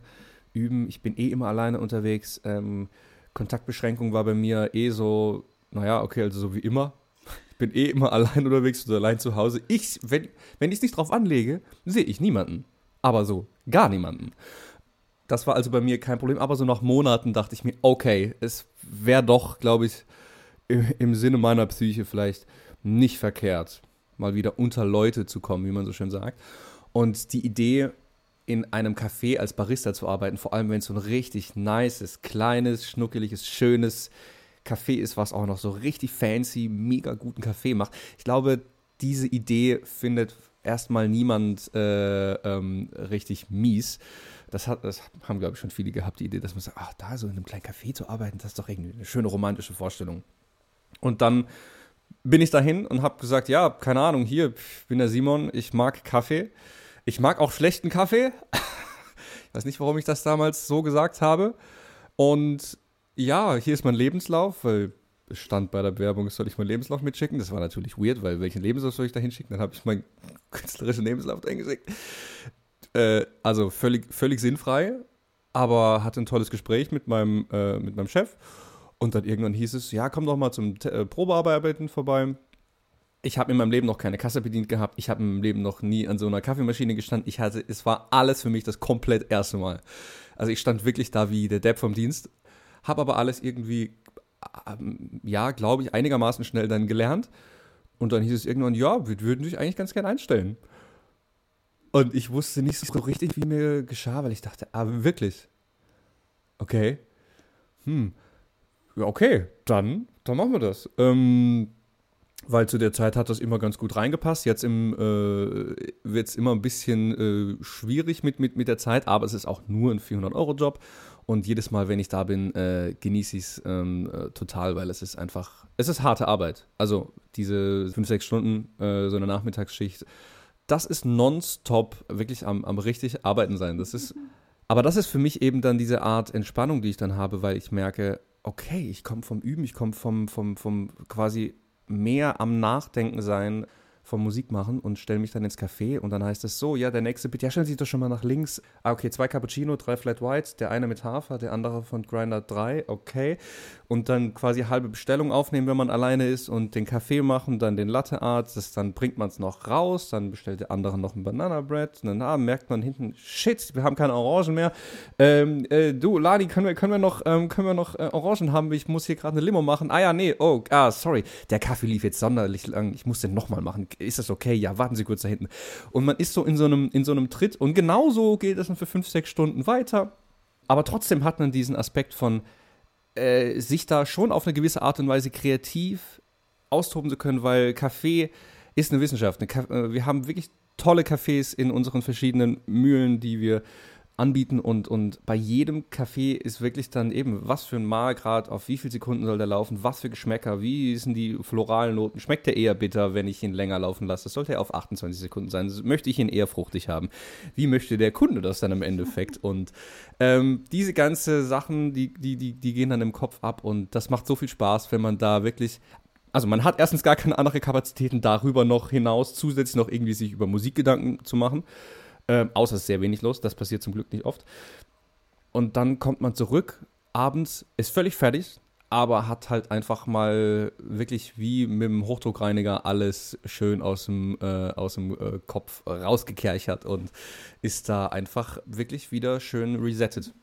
üben, ich bin eh immer alleine unterwegs. Ähm, Kontaktbeschränkung war bei mir eh so, naja, okay, also so wie immer Ich bin eh immer allein unterwegs oder allein zu Hause. Ich, wenn, wenn ich es nicht drauf anlege, sehe ich niemanden. Aber so, gar niemanden. Das war also bei mir kein Problem. Aber so nach Monaten dachte ich mir, okay, es wäre doch, glaube ich, im Sinne meiner Psyche vielleicht nicht verkehrt, mal wieder unter Leute zu kommen, wie man so schön sagt. Und die Idee, in einem Café als Barista zu arbeiten, vor allem wenn es so ein richtig nices, kleines, schnuckeliges, schönes Café ist, was auch noch so richtig fancy, mega guten Kaffee macht. Ich glaube, diese Idee findet erstmal niemand äh, ähm, richtig mies. Das, hat, das haben, glaube ich, schon viele gehabt, die Idee, dass man sagt, ach, da so in einem kleinen Café zu arbeiten, das ist doch irgendwie eine schöne romantische Vorstellung. Und dann bin ich dahin und habe gesagt, ja, keine Ahnung, hier, ich bin der Simon, ich mag Kaffee. Ich mag auch schlechten Kaffee. ich weiß nicht, warum ich das damals so gesagt habe. Und ja, hier ist mein Lebenslauf, weil es stand bei der Bewerbung, soll ich meinen Lebenslauf mitschicken. Das war natürlich weird, weil welchen Lebenslauf soll ich da hinschicken? Dann habe ich meinen künstlerischen Lebenslauf da. Äh, also völlig, völlig sinnfrei, aber hatte ein tolles Gespräch mit meinem, äh, mit meinem Chef. Und dann irgendwann hieß es, ja, komm doch mal zum äh, Probearbeiten vorbei ich habe in meinem Leben noch keine Kasse bedient gehabt. Ich habe in meinem Leben noch nie an so einer Kaffeemaschine gestanden. Ich hatte, es war alles für mich das komplett erste Mal. Also ich stand wirklich da wie der Depp vom Dienst, habe aber alles irgendwie, ähm, ja, glaube ich, einigermaßen schnell dann gelernt. Und dann hieß es irgendwann, ja, wir würden dich eigentlich ganz gern einstellen. Und ich wusste nicht so richtig, wie mir geschah, weil ich dachte, ah, wirklich? Okay. Hm. Ja, okay, dann, dann machen wir das. Ähm, weil zu der Zeit hat das immer ganz gut reingepasst. Jetzt äh, wird es immer ein bisschen äh, schwierig mit, mit, mit der Zeit, aber es ist auch nur ein 400-Euro-Job. Und jedes Mal, wenn ich da bin, äh, genieße ich es ähm, äh, total, weil es ist einfach, es ist harte Arbeit. Also diese fünf, sechs Stunden, äh, so eine Nachmittagsschicht, das ist nonstop wirklich am, am richtig Arbeiten sein. Das ist, aber das ist für mich eben dann diese Art Entspannung, die ich dann habe, weil ich merke, okay, ich komme vom Üben, ich komme vom, vom, vom quasi mehr am Nachdenken sein vom Musik machen und stelle mich dann ins Café und dann heißt es so, ja, der nächste Bit, ja, stellen Sie doch schon mal nach links. Ah, okay, zwei Cappuccino, drei Flat Whites, der eine mit Hafer, der andere von Grinder 3, okay. Und dann quasi halbe Bestellung aufnehmen, wenn man alleine ist und den Kaffee machen, dann den Latte Art, das, dann bringt man es noch raus, dann bestellt der andere noch ein Banana Bread und dann ah, merkt man hinten, shit, wir haben keine Orangen mehr. Ähm, äh, du, Lani, können wir, können wir noch, ähm, können wir noch äh, Orangen haben? Ich muss hier gerade eine Limo machen. Ah ja, nee, oh, ah, sorry, der Kaffee lief jetzt sonderlich lang, ich muss den nochmal machen ist das okay? Ja, warten Sie kurz da hinten. Und man ist so in so einem, in so einem Tritt und genauso geht es dann für fünf, sechs Stunden weiter. Aber trotzdem hat man diesen Aspekt von äh, sich da schon auf eine gewisse Art und Weise kreativ austoben zu können, weil Kaffee ist eine Wissenschaft. Eine, äh, wir haben wirklich tolle Cafés in unseren verschiedenen Mühlen, die wir anbieten und, und bei jedem Kaffee ist wirklich dann eben, was für ein Mahlgrad, auf wie viele Sekunden soll der laufen, was für Geschmäcker, wie sind die floralen Noten, schmeckt der eher bitter, wenn ich ihn länger laufen lasse, sollte er auf 28 Sekunden sein, möchte ich ihn eher fruchtig haben, wie möchte der Kunde das dann im Endeffekt? Und ähm, diese ganze Sachen, die, die, die, die gehen dann im Kopf ab und das macht so viel Spaß, wenn man da wirklich also man hat erstens gar keine andere Kapazitäten darüber noch hinaus, zusätzlich noch irgendwie sich über Musik Gedanken zu machen. Ähm, außer es ist sehr wenig los, das passiert zum Glück nicht oft. Und dann kommt man zurück, abends ist völlig fertig, aber hat halt einfach mal wirklich wie mit dem Hochdruckreiniger alles schön aus dem, äh, aus dem äh, Kopf rausgekerchert und ist da einfach wirklich wieder schön resettet.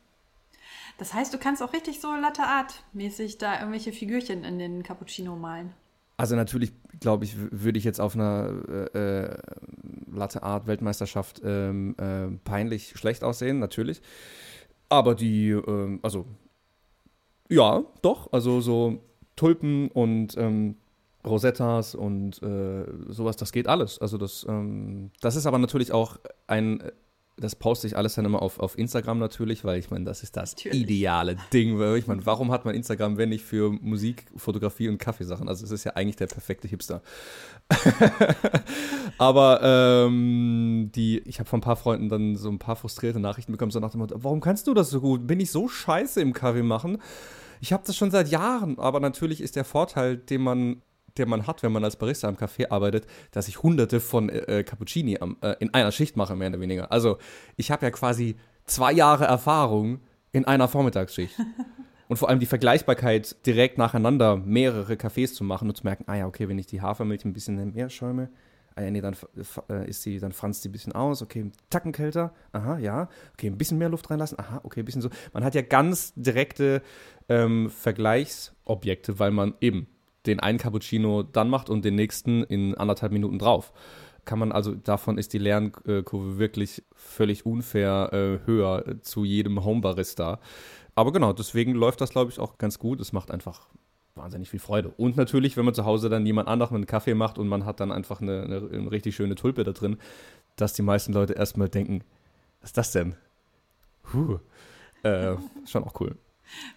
Das heißt, du kannst auch richtig so Latte Art mäßig da irgendwelche Figürchen in den Cappuccino malen. Also natürlich, glaube ich, würde ich jetzt auf einer äh, äh, Latte Art Weltmeisterschaft ähm, äh, peinlich schlecht aussehen, natürlich. Aber die, ähm, also ja, doch, also so Tulpen und ähm, Rosettas und äh, sowas, das geht alles. Also das, ähm, das ist aber natürlich auch ein das poste ich alles dann immer auf, auf Instagram natürlich, weil ich meine, das ist das natürlich. ideale Ding. Ich meine, warum hat man Instagram, wenn nicht für Musik, Fotografie und Kaffeesachen? Also es ist ja eigentlich der perfekte Hipster. Aber ähm, die, ich habe von ein paar Freunden dann so ein paar frustrierte Nachrichten bekommen, so nach dem Motto, warum kannst du das so gut? Bin ich so scheiße im Kaffee machen? Ich habe das schon seit Jahren, aber natürlich ist der Vorteil, den man der man hat, wenn man als Barista am Café arbeitet, dass ich hunderte von äh, Cappuccini am, äh, in einer Schicht mache, mehr oder weniger. Also ich habe ja quasi zwei Jahre Erfahrung in einer Vormittagsschicht. Und vor allem die Vergleichbarkeit, direkt nacheinander mehrere Kaffees zu machen und zu merken, ah ja, okay, wenn ich die Hafermilch ein bisschen mehr schäume, ah ja, nee, dann äh, ist sie, dann franzt sie ein bisschen aus, okay, Tacken kälter, aha, ja, okay, ein bisschen mehr Luft reinlassen, aha, okay, ein bisschen so. Man hat ja ganz direkte ähm, Vergleichsobjekte, weil man eben den einen Cappuccino dann macht und den nächsten in anderthalb Minuten drauf. Kann man also, davon ist die Lernkurve wirklich völlig unfair äh, höher zu jedem Homebarista. Aber genau, deswegen läuft das, glaube ich, auch ganz gut. Es macht einfach wahnsinnig viel Freude. Und natürlich, wenn man zu Hause dann jemand anderem einen Kaffee macht und man hat dann einfach eine, eine, eine richtig schöne Tulpe da drin, dass die meisten Leute erstmal denken, was ist das denn? Puh. Äh, schon auch cool.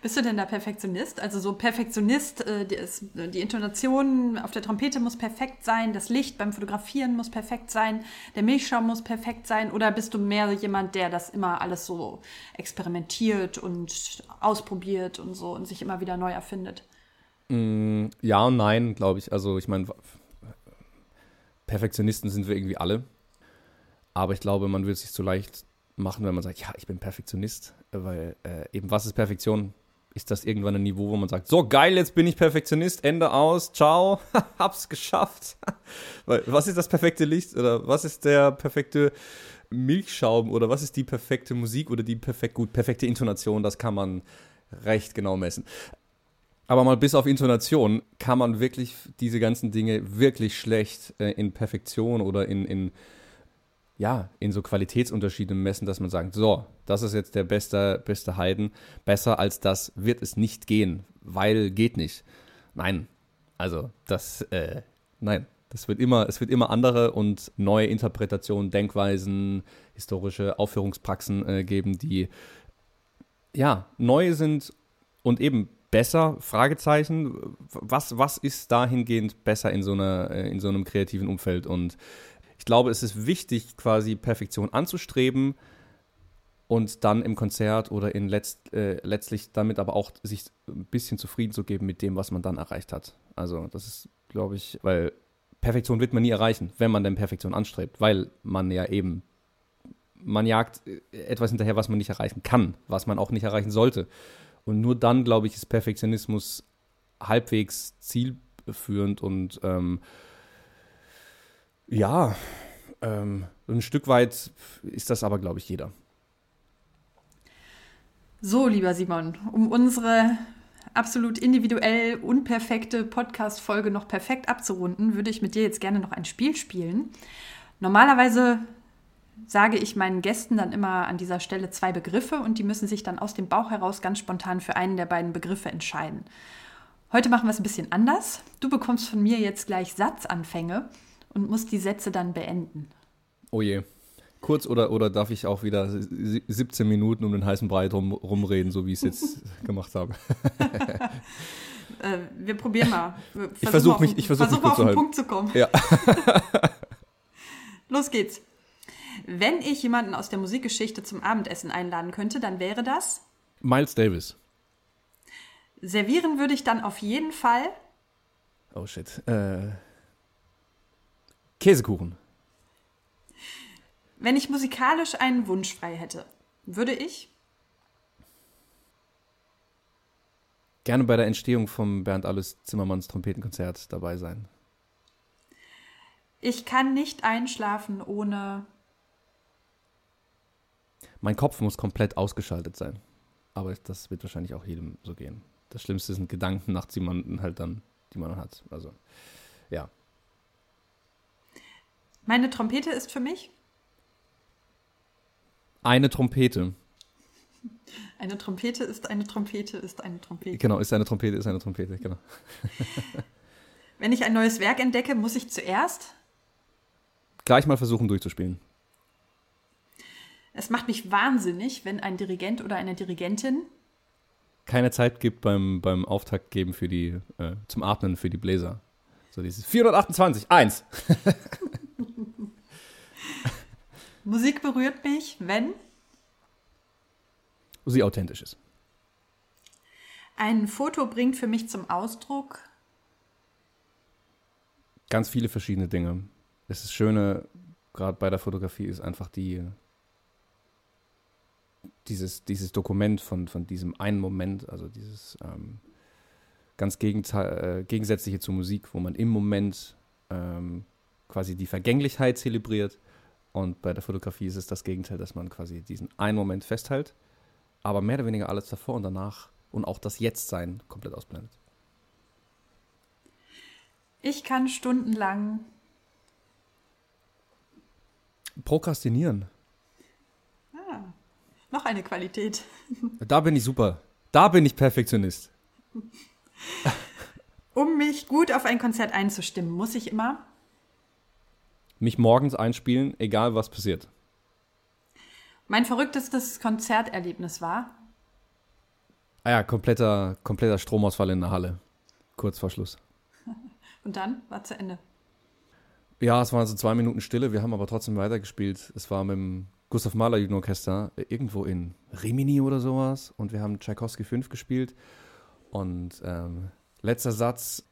Bist du denn da Perfektionist? Also so Perfektionist, äh, die, ist, die, Intonation auf der Trompete muss perfekt sein, das Licht beim Fotografieren muss perfekt sein, der Milchschaum muss perfekt sein oder bist du mehr jemand, der das immer alles so experimentiert und ausprobiert und so und sich immer wieder neu erfindet? Mm, ja und nein, glaube ich. Also ich meine, Perfektionisten sind wir irgendwie alle. Aber ich glaube, man es sich so leicht machen, wenn man sagt, ja, ich bin Perfektionist. Weil äh, eben, was ist Perfektion? Ist das irgendwann ein Niveau, wo man sagt, so geil, jetzt bin ich Perfektionist, Ende aus, ciao, hab's geschafft. Weil, was ist das perfekte Licht oder was ist der perfekte Milchschaum oder was ist die perfekte Musik oder die perfekt gut perfekte Intonation? Das kann man recht genau messen. Aber mal bis auf Intonation kann man wirklich diese ganzen Dinge wirklich schlecht äh, in Perfektion oder in, in, ja, in so Qualitätsunterschiede messen, dass man sagt, so, das ist jetzt der beste, beste Heiden, besser als das wird es nicht gehen, weil geht nicht. Nein, also das, äh, nein, das wird immer, es wird immer andere und neue Interpretationen, Denkweisen, historische Aufführungspraxen äh, geben, die ja neu sind und eben besser? Fragezeichen. Was, was ist dahingehend besser in so, einer, äh, in so einem kreativen Umfeld? Und ich glaube, es ist wichtig, quasi Perfektion anzustreben und dann im Konzert oder in letzt, äh, letztlich damit aber auch sich ein bisschen zufrieden zu geben mit dem, was man dann erreicht hat. Also das ist, glaube ich, weil Perfektion wird man nie erreichen, wenn man denn Perfektion anstrebt, weil man ja eben, man jagt äh, etwas hinterher, was man nicht erreichen kann, was man auch nicht erreichen sollte. Und nur dann, glaube ich, ist Perfektionismus halbwegs zielführend und ähm, ja, ähm, ein Stück weit ist das aber, glaube ich, jeder. So, lieber Simon, um unsere absolut individuell unperfekte Podcast-Folge noch perfekt abzurunden, würde ich mit dir jetzt gerne noch ein Spiel spielen. Normalerweise sage ich meinen Gästen dann immer an dieser Stelle zwei Begriffe und die müssen sich dann aus dem Bauch heraus ganz spontan für einen der beiden Begriffe entscheiden. Heute machen wir es ein bisschen anders. Du bekommst von mir jetzt gleich Satzanfänge und musst die Sätze dann beenden. Oh je. Kurz oder, oder darf ich auch wieder 17 Minuten um den heißen Brei rum, rumreden, so wie ich es jetzt gemacht habe? äh, wir probieren mal. Versuch ich versuche mich, ich versuch versuch mich auf den Punkt zu kommen. Ja. Los geht's. Wenn ich jemanden aus der Musikgeschichte zum Abendessen einladen könnte, dann wäre das Miles Davis. Servieren würde ich dann auf jeden Fall. Oh shit. Äh, Käsekuchen. Wenn ich musikalisch einen Wunsch frei hätte, würde ich gerne bei der Entstehung vom Bernd Alles Zimmermanns Trompetenkonzert dabei sein. Ich kann nicht einschlafen ohne mein Kopf muss komplett ausgeschaltet sein. Aber das wird wahrscheinlich auch jedem so gehen. Das Schlimmste sind Gedanken nachts, die man halt dann, die man hat. Also, ja. Meine Trompete ist für mich? Eine Trompete. Eine Trompete ist eine Trompete ist eine Trompete. Genau, ist eine Trompete, ist eine Trompete, genau. Wenn ich ein neues Werk entdecke, muss ich zuerst gleich mal versuchen durchzuspielen. Es macht mich wahnsinnig, wenn ein Dirigent oder eine Dirigentin keine Zeit gibt beim, beim Auftakt geben für die, äh, zum Atmen für die Bläser. So dieses 428, 1. Musik berührt mich, wenn sie authentisch ist. Ein Foto bringt für mich zum Ausdruck ganz viele verschiedene Dinge. Das ist Schöne, gerade bei der Fotografie, ist einfach die, dieses, dieses Dokument von, von diesem einen Moment, also dieses ähm, ganz äh, gegensätzliche zur Musik, wo man im Moment ähm, quasi die Vergänglichkeit zelebriert. Und bei der Fotografie ist es das Gegenteil, dass man quasi diesen einen Moment festhält, aber mehr oder weniger alles davor und danach und auch das Jetztsein komplett ausblendet. Ich kann stundenlang prokrastinieren. Ah, noch eine Qualität. Da bin ich super. Da bin ich Perfektionist. Um mich gut auf ein Konzert einzustimmen, muss ich immer mich morgens einspielen, egal was passiert. Mein verrücktestes Konzerterlebnis war? Ah ja, kompletter, kompletter Stromausfall in der Halle. Kurz vor Schluss. Und dann war zu Ende. Ja, es waren so zwei Minuten Stille. Wir haben aber trotzdem weitergespielt. Es war mit dem Gustav Mahler Jugendorchester irgendwo in Rimini oder sowas. Und wir haben Tchaikovsky 5 gespielt. Und ähm, letzter Satz,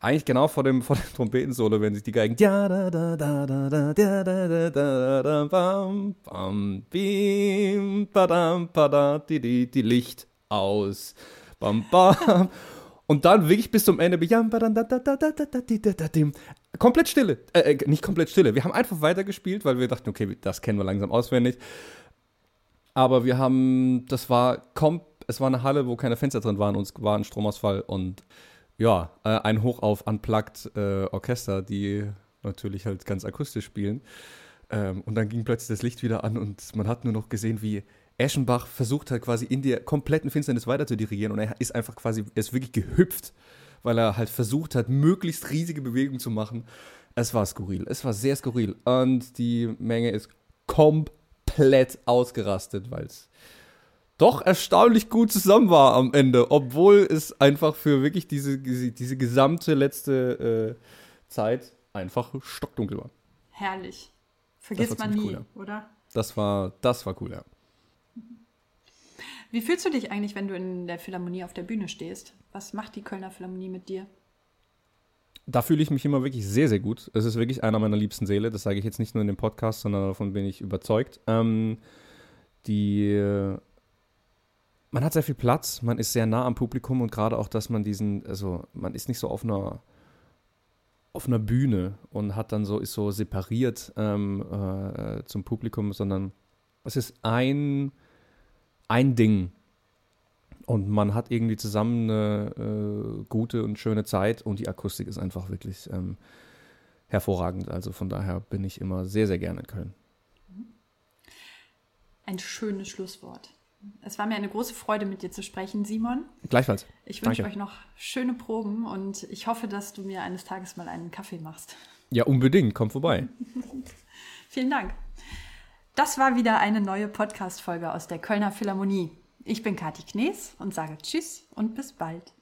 eigentlich genau vor dem, vor dem Trompetensolo, wenn sich die Geigen die Licht aus. Bam, bam. Und dann wirklich bis zum Ende. Komplett Stille. Äh, nicht komplett Stille. Wir haben einfach weitergespielt, weil wir dachten, okay, das kennen wir langsam auswendig. Aber wir haben, das war, es war eine Halle, wo keine Fenster drin waren und es war ein Stromausfall und ja, äh, ein Hoch auf Unplugged äh, Orchester, die natürlich halt ganz akustisch spielen. Ähm, und dann ging plötzlich das Licht wieder an und man hat nur noch gesehen, wie Eschenbach versucht hat, quasi in der kompletten Finsternis weiter zu dirigieren und er ist einfach quasi, er ist wirklich gehüpft, weil er halt versucht hat, möglichst riesige Bewegungen zu machen. Es war skurril, es war sehr skurril und die Menge ist komplett ausgerastet, weil es doch erstaunlich gut zusammen war am Ende, obwohl es einfach für wirklich diese, diese gesamte letzte äh, Zeit einfach stockdunkel war. Herrlich. Vergisst man nie, cool, ja. oder? Das war, das war cool, ja. Wie fühlst du dich eigentlich, wenn du in der Philharmonie auf der Bühne stehst? Was macht die Kölner Philharmonie mit dir? Da fühle ich mich immer wirklich sehr, sehr gut. Es ist wirklich einer meiner liebsten Seele. Das sage ich jetzt nicht nur in dem Podcast, sondern davon bin ich überzeugt. Ähm, die man hat sehr viel Platz, man ist sehr nah am Publikum und gerade auch, dass man diesen, also man ist nicht so auf einer auf einer Bühne und hat dann so, ist so separiert ähm, äh, zum Publikum, sondern es ist ein, ein Ding. Und man hat irgendwie zusammen eine äh, gute und schöne Zeit und die Akustik ist einfach wirklich ähm, hervorragend. Also von daher bin ich immer sehr, sehr gerne in Köln. Ein schönes Schlusswort. Es war mir eine große Freude, mit dir zu sprechen, Simon. Gleichfalls. Ich wünsche euch noch schöne Proben und ich hoffe, dass du mir eines Tages mal einen Kaffee machst. Ja, unbedingt. Komm vorbei. Vielen Dank. Das war wieder eine neue Podcast-Folge aus der Kölner Philharmonie. Ich bin Kathi Knees und sage Tschüss und bis bald.